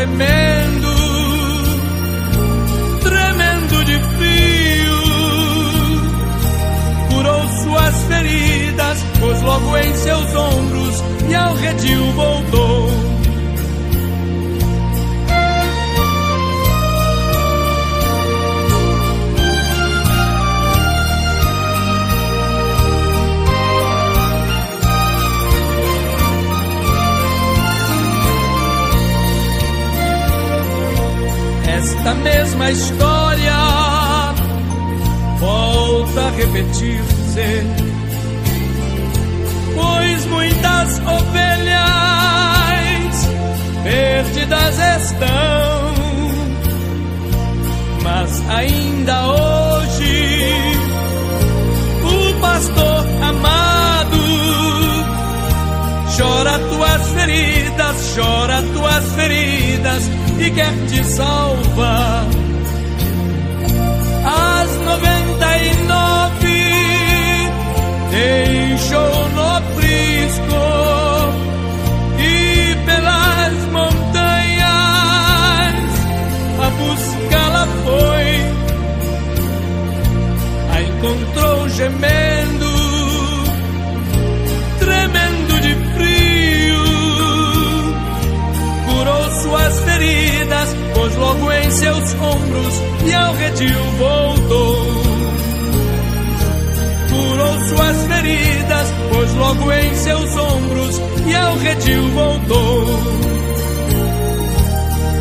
encontrou gemendo, tremendo de frio, curou suas feridas, pôs logo em seus ombros e ao redil voltou. Esta mesma história. Volta a repetir-se, pois muitas ovelhas perdidas estão, mas ainda hoje o pastor amado chora tuas feridas, chora tuas feridas e quer te salvar. As noventa e nove deixou no aprisco e pelas montanhas a buscá-la foi. A encontrou gemendo, feridas, pôs logo em seus ombros e ao redil voltou. Curou suas feridas, pôs logo em seus ombros e ao redil voltou.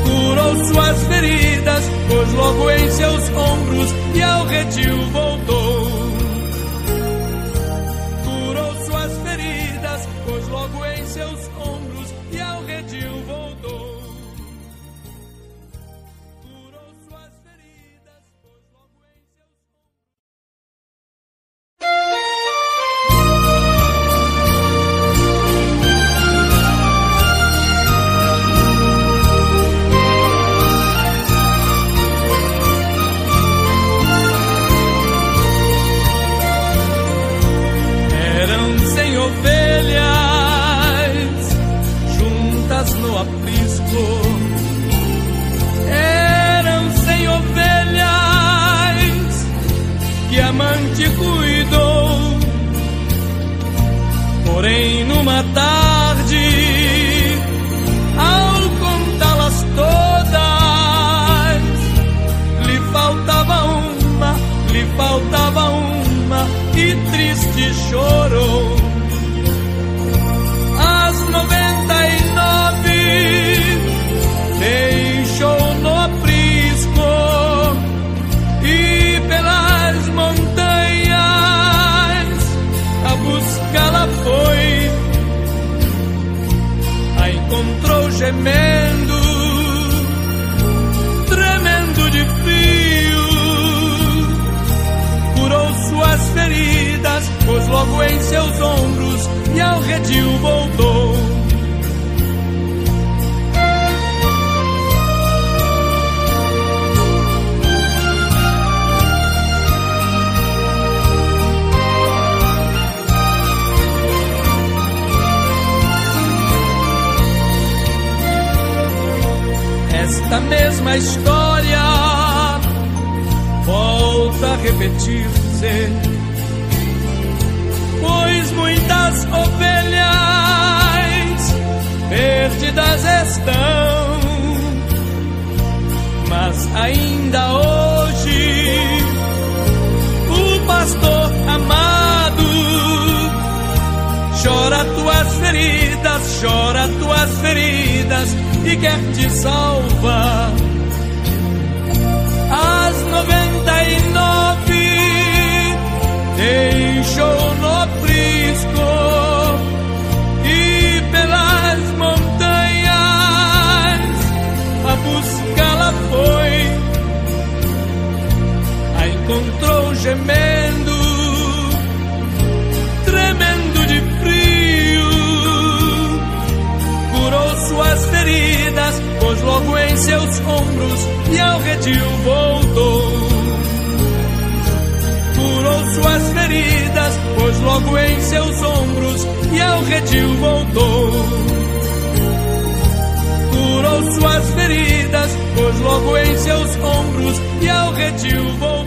Curou suas feridas, pôs logo em seus ombros e ao redil voltou. Ovelhas juntas no aprisco. Eram cem ovelhas que a amante cuidou. Porém, numa tarde, logo em seus ombros e ao redil voltou. Esta mesma história volta a repetir-se, pois muitas ovelhas perdidas estão, mas ainda hoje o pastor amado chora tuas feridas, chora tuas feridas e quer te salvar. Gemendo, tremendo de frio. Curou suas feridas, pôs logo em seus ombros e ao redil voltou. Curou suas feridas, pôs logo em seus ombros e ao redil voltou. Curou suas feridas, pôs logo em seus ombros e ao redil voltou.